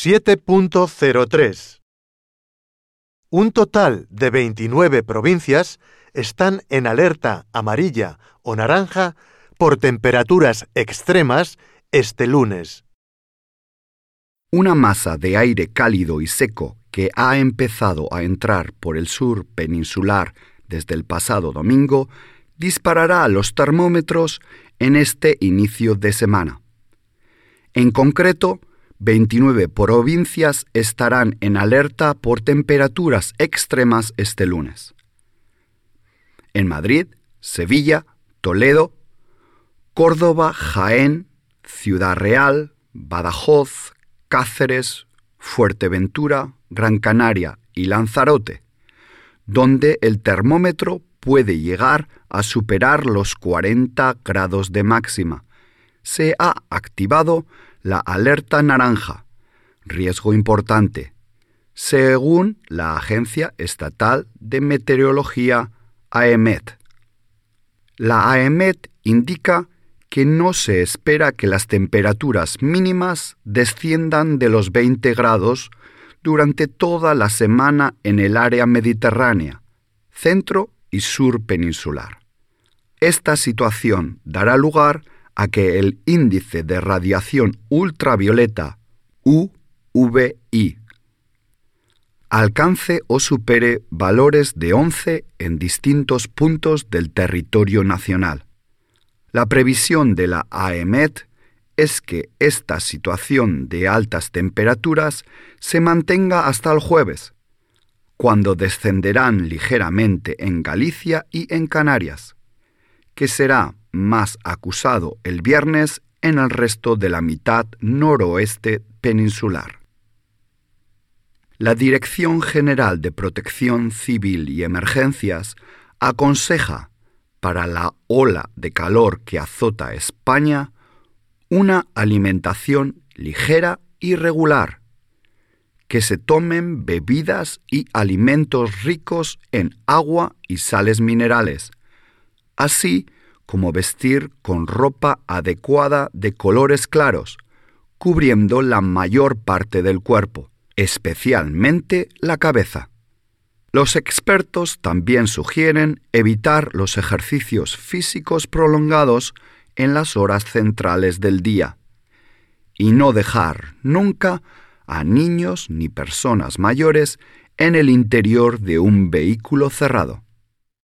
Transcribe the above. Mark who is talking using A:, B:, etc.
A: 7.03 Un total de 29 provincias están en alerta amarilla o naranja por temperaturas extremas este lunes.
B: Una masa de aire cálido y seco que ha empezado a entrar por el sur peninsular desde el pasado domingo disparará los termómetros en este inicio de semana. En concreto, 29 provincias estarán en alerta por temperaturas extremas este lunes. En Madrid, Sevilla, Toledo, Córdoba, Jaén, Ciudad Real, Badajoz, Cáceres, Fuerteventura, Gran Canaria y Lanzarote, donde el termómetro puede llegar a superar los 40 grados de máxima. Se ha activado la alerta naranja, riesgo importante, según la Agencia Estatal de Meteorología AEMET. La AEMET indica que no se espera que las temperaturas mínimas desciendan de los 20 grados durante toda la semana en el área mediterránea, centro y sur peninsular. Esta situación dará lugar a que el índice de radiación ultravioleta UVI alcance o supere valores de 11 en distintos puntos del territorio nacional. La previsión de la AEMET es que esta situación de altas temperaturas se mantenga hasta el jueves, cuando descenderán ligeramente en Galicia y en Canarias, que será más acusado el viernes en el resto de la mitad noroeste peninsular. La Dirección General de Protección Civil y Emergencias aconseja para la ola de calor que azota España una alimentación ligera y regular, que se tomen bebidas y alimentos ricos en agua y sales minerales, así como vestir con ropa adecuada de colores claros, cubriendo la mayor parte del cuerpo, especialmente la cabeza. Los expertos también sugieren evitar los ejercicios físicos prolongados en las horas centrales del día y no dejar nunca a niños ni personas mayores en el interior de un vehículo cerrado.